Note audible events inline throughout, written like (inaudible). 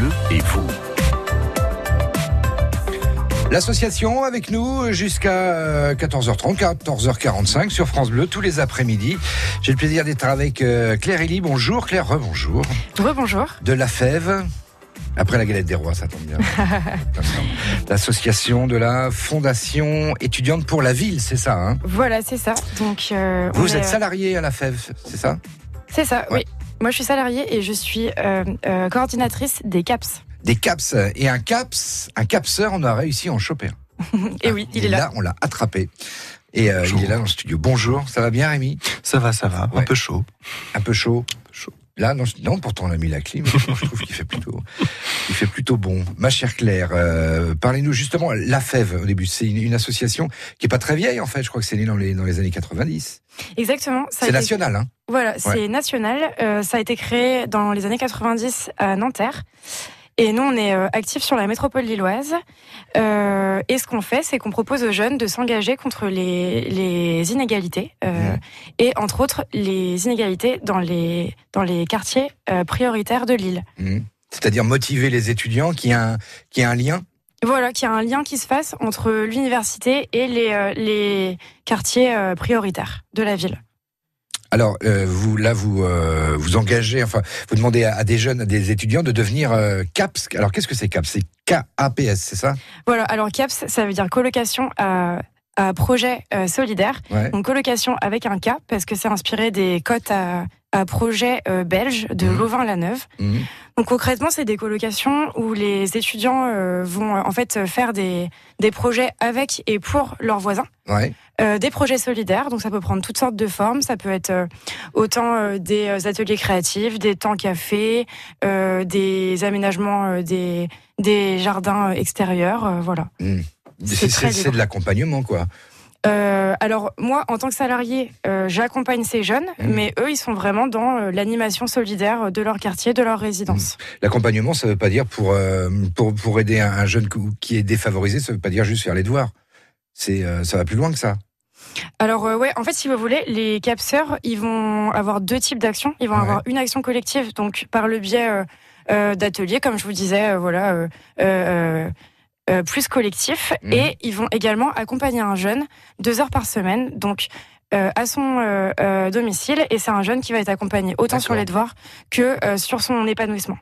Bleu et vous. L'association avec nous jusqu'à 14h30, 14h45 sur France Bleu tous les après-midi. J'ai le plaisir d'être avec euh, Claire Elie. Bonjour Claire, rebonjour. Rebonjour. De la Fève. Après la galette des rois, ça tombe bien. (laughs) L'association de la Fondation étudiante pour la ville, c'est ça hein? Voilà, c'est ça. Donc, euh, Vous êtes est, euh, salarié à la Fève, c'est ça? C'est ça, Ouais. oui. Moi, je suis salariée et je suis euh, euh, coordinatrice des CAPS. Des caps et un caps, un capseur, on a réussi à en choper. un. (laughs) Et oui, il est là. on l'a attrapé. Et euh, il est là dans le studio. Bonjour, ça va bien Rémi? Ça va, ça va. Ouais. Un peu chaud. Un peu chaud. Là, non, je- non, pourtant on a mis la clim. (laughs) je trouve qu'il fait plutôt, il fait plutôt bon. Ma chère Claire, euh, parlez-nous justement. La Fève, au début, c'est une, une association qui est pas très vieille en fait. Je crois que c'est né dans les dans les années 90. Exactement. C'est été- national, hein Voilà, c'est national. Euh, ça a été créé dans les années 90 à Nanterre. Et nous, on est euh, actifs sur la métropole lilloise. Euh, et ce qu'on fait, c'est qu'on propose aux jeunes de s'engager contre les, les inégalités. euh. Et entre autres, les inégalités dans les, dans les quartiers euh, prioritaires de l'île. Mhm. C'est-à-dire motiver les étudiants qui a un qui a un lien? Voilà, qu'il y a un lien qui se fasse entre l'université et les, les quartiers prioritaires de la ville. Alors, euh, vous là, vous euh, vous engagez, enfin, vous demandez à, à des jeunes, à des étudiants de devenir euh, CAPS. Alors, qu'est-ce que c'est CAPS C'est K-A-P-S, c'est ça? Voilà, alors CAPS, ça veut dire colocation à, à projet euh, solidaire. Ouais. Donc colocation avec un K, parce que c'est inspiré des cotes à, à projet euh, belge de Mhm. Louvain-la-Neuve. Mhm. Donc concrètement, c'est des colocations où les étudiants euh, vont euh, en fait faire des, des projets avec et pour leurs voisins. Ouais. Euh, des projets solidaires, donc ça peut prendre toutes sortes de formes. Ça peut être autant des ateliers créatifs, des temps café, des aménagements des, des jardins extérieurs, voilà. Mhm. C'est de l'accompagnement, quoi. Euh, alors moi, en tant que salarié, euh, j'accompagne ces jeunes, Mhm. mais eux, ils sont vraiment dans euh, l'animation solidaire de leur quartier, de leur résidence. L'accompagnement, ça veut pas dire pour pour pour aider un, un jeune qui est défavorisé, ça veut pas dire juste faire les devoirs. C'est ça va plus loin que ça. Alors euh, ouais, en fait, si vous voulez, les capseurs, ils vont avoir deux types d'actions. Ils vont Ouais. avoir une action collective, donc par le biais euh, euh, d'ateliers, comme je vous disais, voilà, plus collectif, Mhm. et ils vont également accompagner un jeune deux heures par semaine, donc euh, à son euh, euh, domicile, et c'est un jeune qui va être accompagné autant sur les devoirs que euh, sur son épanouissement.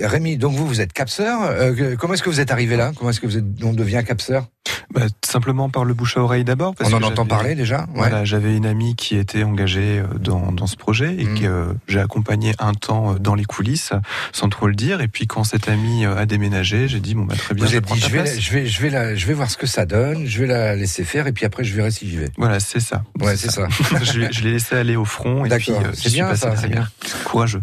Rémi, donc vous, vous êtes capseur. Euh, comment est-ce que vous êtes arrivé là? Comment est-ce que vous êtes, on devient capseur? Bah, simplement par le bouche à oreille d'abord. On en entend parler déjà. Ouais. Voilà, j'avais une amie qui était engagée dans, dans ce projet et Mhm. que euh, j'ai accompagné un temps dans les coulisses sans trop le dire. Et puis quand cette amie a déménagé, j'ai dit bon bah très bien, Vous je dit, je vais, la- je vais, je vais la, je vais voir ce que ça donne. Je vais la laisser faire et puis après je verrai si j'y vais. Voilà, c'est ça. Ouais, c'est ça. (laughs) je l'ai- je l'ai laissé aller au front D'accord. euh, C'est bien, ça, c'est derrière. Courageux.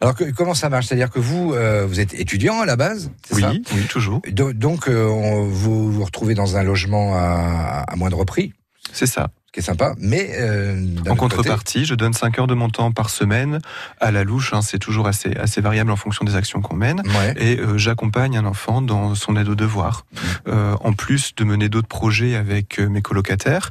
Alors que, comment ça marche? C'est-à-dire que vous, euh, vous êtes étudiant à la base, Oui, ça? oui, toujours. Do- Donc euh, on- vous vous retrouvez dans un logement à, à moindre prix, C'est ça. Ce qui est sympa, mais euh, En côté- contrepartie, je donne 5 heures de mon temps par semaine à la louche. hein, c'est toujours assez, assez variable en fonction des actions qu'on mène. Ouais. Et euh, j'accompagne un enfant dans son aide aux devoirs. Mmh. Euh, en plus de mener d'autres projets avec mes colocataires.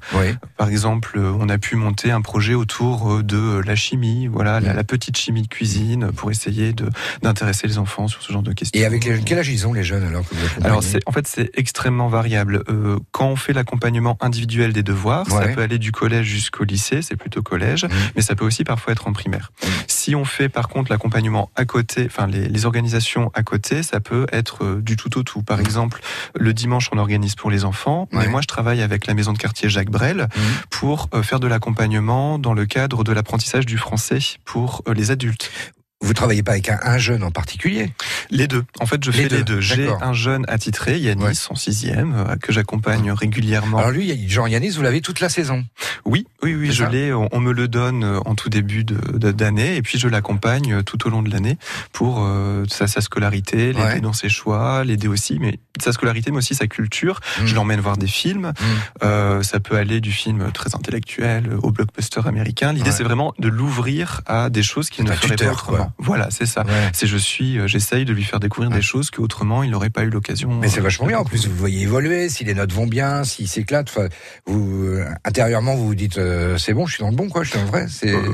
Par exemple, on a pu monter un projet autour de la chimie, voilà, la, Mmh. la petite chimie de cuisine, pour essayer d'intéresser les enfants sur ce genre de questions. Et avec les jeunes, quel âge ils ont les jeunes alors que vous Alors, en fait, c'est extrêmement variable. Quand on fait l'accompagnement individuel des devoirs, ça peut aller du collège jusqu'au lycée, c'est plutôt collège, Mhm. mais ça peut aussi parfois être en primaire. Mhm. Si on fait par contre l'accompagnement à côté, enfin les, les organisations à côté, ça peut être euh, du tout au tout. Par Mhm. exemple, le dimanche, on organise pour les enfants, mais moi, je travaille avec la maison de quartier Jacques Brel pour euh, faire de l'accompagnement dans le cadre de l'apprentissage du français pour euh, les adultes. Vous travaillez pas avec un, un jeune en particulier? Les deux. En fait, je Les fais deux, les deux. J'ai un jeune attitré, Yanis, Ouais. en sixième, euh, que j'accompagne régulièrement. Alors lui, Jean Yanis, vous l'avez toute la saison? oui, oui, oui, je l'ai. On, on me le donne euh, en tout début d'année, et puis je l'accompagne euh, tout au long de l'année pour euh, sa, sa scolarité, l'aider Ouais. dans ses choix, l'aider aussi, mais sa scolarité, mais aussi sa culture. Je l'emmène voir des films. Mm. Euh, ça peut aller du film très intellectuel au blockbuster américain. L'idée, Ouais. c'est vraiment de l'ouvrir à des choses C'est ne tuteur, pas autrement. Voilà, c'est ça. C'est je suis, euh, j'essaye de lui faire découvrir des choses qu'autrement il n'aurait pas eu l'occasion. Mais c'est vachement bien. En plus, vous voyez évoluer. Si les notes vont bien, s'il s'éclate, vous intérieurement vous vous dites c'est bon, je suis dans le bon, quoi. Je suis dans le vrai.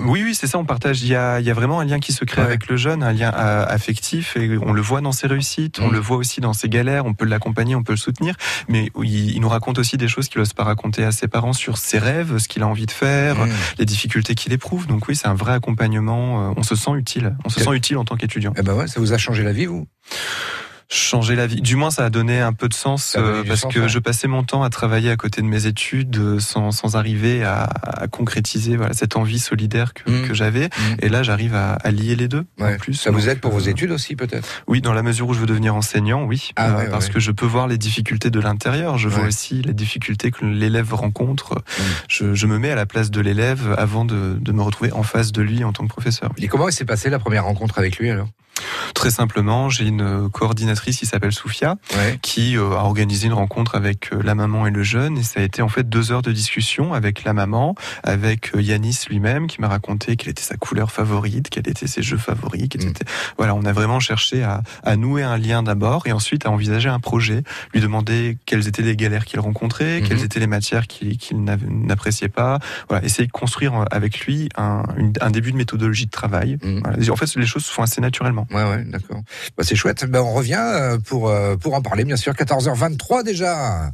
oui, oui, c'est ça. On partage. Il y a, il y a vraiment un lien qui se crée avec le jeune, un lien affectif, et on le voit dans ses réussites, on mm. le voit aussi dans ses galères. On peut l'accompagner, on peut le soutenir, mais il, il nous raconte aussi des choses qu'il n'ose pas raconter à ses parents sur ses rêves, ce qu'il a envie de faire, mmh. les difficultés qu'il éprouve. Donc oui, c'est un vrai accompagnement. Euh, on se sent utile. On se sent utile en tant qu'étudiant. Eh ben ouais, ça vous a changé la vie, vous? Changer la vie. Du moins, ça a donné un peu de sens euh, parce que je passais mon temps à travailler à côté de mes études euh, sans, sans arriver à, à, concrétiser voilà, cette envie solidaire que, mmh. que j'avais. Mmh. Et là, j'arrive à, à, lier les deux. En plus, ça vous aide pour vos euh, études aussi, peut-être? Oui, dans la mesure où je veux devenir enseignant, oui. Ah, parce que je peux voir les difficultés de l'intérieur. Je vois aussi les difficultés que l'élève rencontre. Mmh. Je, je, me mets à la place de l'élève avant de, de me retrouver en face de lui en tant que professeur. Et comment s'est passée la première rencontre avec lui alors? Très simplement, j'ai une coordinatrice qui s'appelle Soufia, qui euh, a organisé une rencontre avec euh, la maman et le jeune, et ça a été en fait deux heures de discussion avec la maman, avec euh, Yanis lui-même, qui m'a raconté quelle était sa couleur favorite, quels étaient ses jeux favoris, mm. voilà, on a vraiment cherché à, à nouer un lien d'abord, et ensuite à envisager un projet, lui demander quelles étaient les galères qu'il rencontrait, mm-hmm. quelles étaient les matières qu'il n'appréciait pas, voilà, essayer de construire avec lui un, un début de méthodologie de travail. Mm. En fait, les choses se font assez naturellement. Ouais, ouais, d'accord. Bah, c'est chouette. Ben, on revient euh, pour, euh, pour en parler, bien sûr. 14h23 déjà.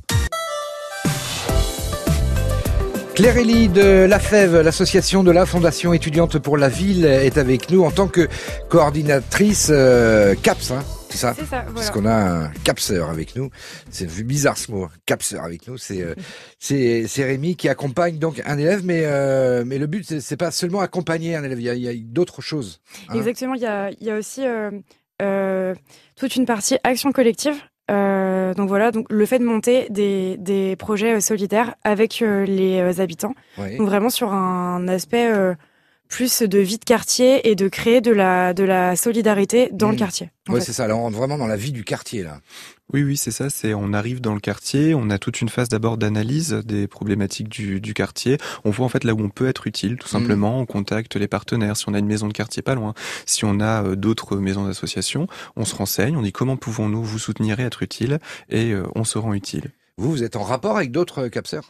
Claire Elie de La Fève, l'association de la Fondation étudiante pour la ville, est avec nous en tant que coordinatrice euh, CAPS. Hein, c'est ça, c'est ça Parce qu'on a un capseur avec nous. C'est bizarre ce mot, capseur avec nous. C'est (laughs) c'est c'est Rémi qui accompagne donc un élève, mais mais le but c'est pas seulement accompagner un élève. Il y a, d'autres choses. Hein. Exactement. Il y a il y a aussi euh, toute une partie action collective. Euh, donc voilà, donc le fait de monter des, des projets euh, solidaires avec les habitants, donc vraiment sur un aspect plus de vie de quartier et de créer de la de la solidarité dans le mmh. quartier. Ouais, c'est ça. Là, on rentre vraiment dans la vie du quartier là. Oui, oui, c'est ça. C'est on arrive dans le quartier, on a toute une phase d'abord d'analyse des problématiques du, du, quartier. On voit en fait là où on peut être utile, tout mmh. simplement. On contacte les partenaires. Si on a une maison de quartier pas loin, si on a euh, d'autres maisons d'association, on se renseigne. On dit comment pouvons-nous vous soutenir et être utile, et euh, on se rend utile. Vous, vous êtes en rapport avec d'autres capseurs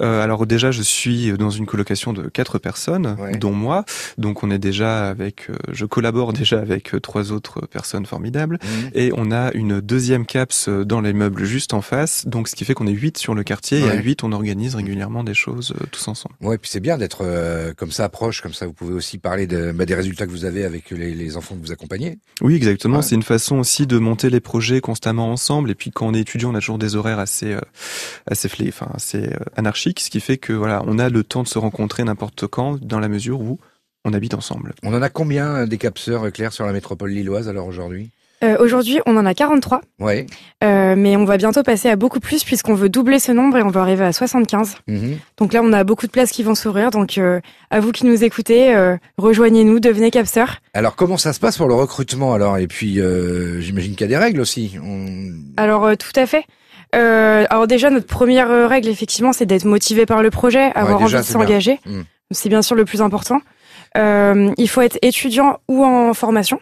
euh, Alors déjà, je suis dans une colocation de quatre personnes, dont moi. Donc on est déjà avec, euh, je collabore (laughs) déjà avec euh, trois autres personnes formidables. Mmh. Et on a une deuxième caps dans les meubles juste en face. Donc ce qui fait qu'on est huit sur le quartier. Et à huit, on organise régulièrement des choses tous ensemble. Ouais, puis c'est bien d'être comme ça proche, comme ça vous pouvez aussi parler de, bah, des résultats que vous avez avec les, les enfants que vous accompagnez. Oui, exactement. C'est une façon aussi de monter les projets constamment ensemble. Et puis quand on est étudiant, on a toujours des horaires assez assez flé, enfin assez euh, anarchique, ce qui fait que voilà, on a le temps de se rencontrer n'importe quand dans la mesure où on habite ensemble. On en a combien euh, des capseurs euh, clairs sur la métropole lilloise alors aujourd'hui? Aujourd'hui, on en a 43. Ouais. Euh, mais on va bientôt passer à beaucoup plus puisqu'on veut doubler ce nombre et on va arriver à 75. Mhm. Donc là, on a beaucoup de places qui vont s'ouvrir. Donc à vous qui nous écoutez, rejoignez-nous, devenez capseurs. Alors comment ça se passe pour le recrutement alors? Et puis j'imagine qu'il y a des règles aussi. Alors tout à fait. Euh, alors déjà, notre première euh, règle, effectivement, c'est d'être motivé par le projet, avoir envie de s'engager. Hmm. C'est bien sûr le plus important. Euh, il faut être étudiant ou en formation,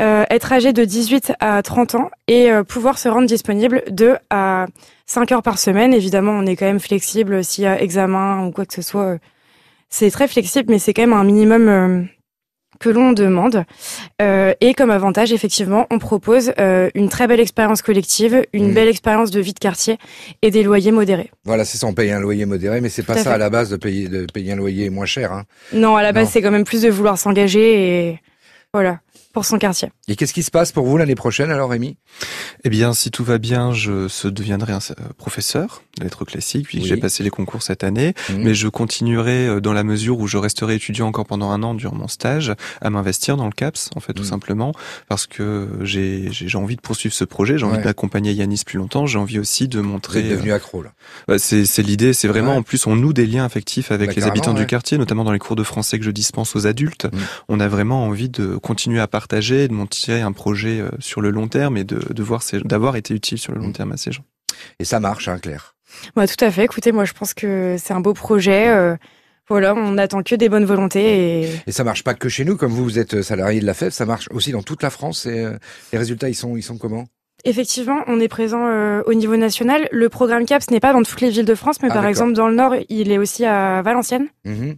euh, être âgé de 18 à 30 ans et euh, pouvoir se rendre disponible 2 à 5 heures par semaine. Évidemment, on est quand même flexible s'il y a examen ou quoi que ce soit. C'est très flexible, mais c'est quand même un minimum que l'on demande. Euh, et comme avantage, effectivement, on propose euh, une très belle expérience collective, une mmh. belle expérience de vie de quartier et des loyers modérés. Voilà, c'est ça, on paye un loyer modéré, mais c'est pas ça à, la base de payer, de payer un loyer moins cher. Hein. Non, à la base, c'est quand même plus de vouloir s'engager et voilà pour son quartier. Et qu'est-ce qui se passe pour vous l'année prochaine alors, Rémi? Eh bien, si tout va bien, je deviendrai un euh, professeur de lettres classiques, puis j'ai passé les concours cette année, mhm. mais je continuerai euh, dans la mesure où je resterai étudiant encore pendant un an durant mon stage à m'investir dans le CAPS, en fait, tout mhm. simplement, parce que j'ai envie de poursuivre ce projet, j'ai envie d'accompagner Yanis plus longtemps, j'ai envie aussi de montrer... Vous devenu accro, là. Bah, c'est l'idée, c'est vraiment, en plus, on noue des liens affectifs avec bah, les habitants du quartier, notamment dans les cours de français que je dispense aux adultes. Mhm. On a vraiment envie de continuer à partager, de monter un projet euh, sur le long terme et de, de voir d'avoir été utile sur le long mm. terme à ces gens. Et ça marche, hein, Claire bah, Tout à fait. Écoutez, moi, je pense que c'est un beau projet. Euh, Voilà, on n'attend que des bonnes volontés. Et... et ça marche pas que chez nous, comme vous, vous êtes salarié de la FEV, ça marche aussi dans toute la France. Et les résultats, ils sont, ils sont comment? Effectivement, on est présent euh, au niveau national. Le programme CAPS n'est pas dans toutes les villes de France, mais ah, par exemple dans le Nord, il est aussi à Valenciennes. Mhm.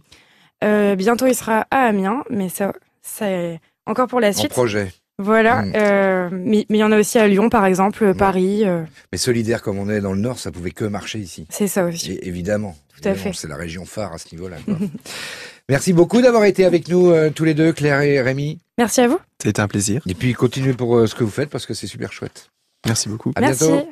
Euh, bientôt, il sera à Amiens, mais ça, c'est encore pour la suite. En projet. Voilà, mhm. euh, mais il y en a aussi à Lyon, par exemple, Paris. Mais solidaire comme on est dans le Nord, ça pouvait que marcher ici. C'est ça aussi. évidemment. Tout à fait. C'est la région phare à ce niveau-là. (laughs) Merci beaucoup d'avoir été avec nous tous les deux, Claire et Rémi. Merci à vous. C'était un plaisir. Et puis continuez pour ce que vous faites parce que c'est super chouette. Merci beaucoup. À bientôt.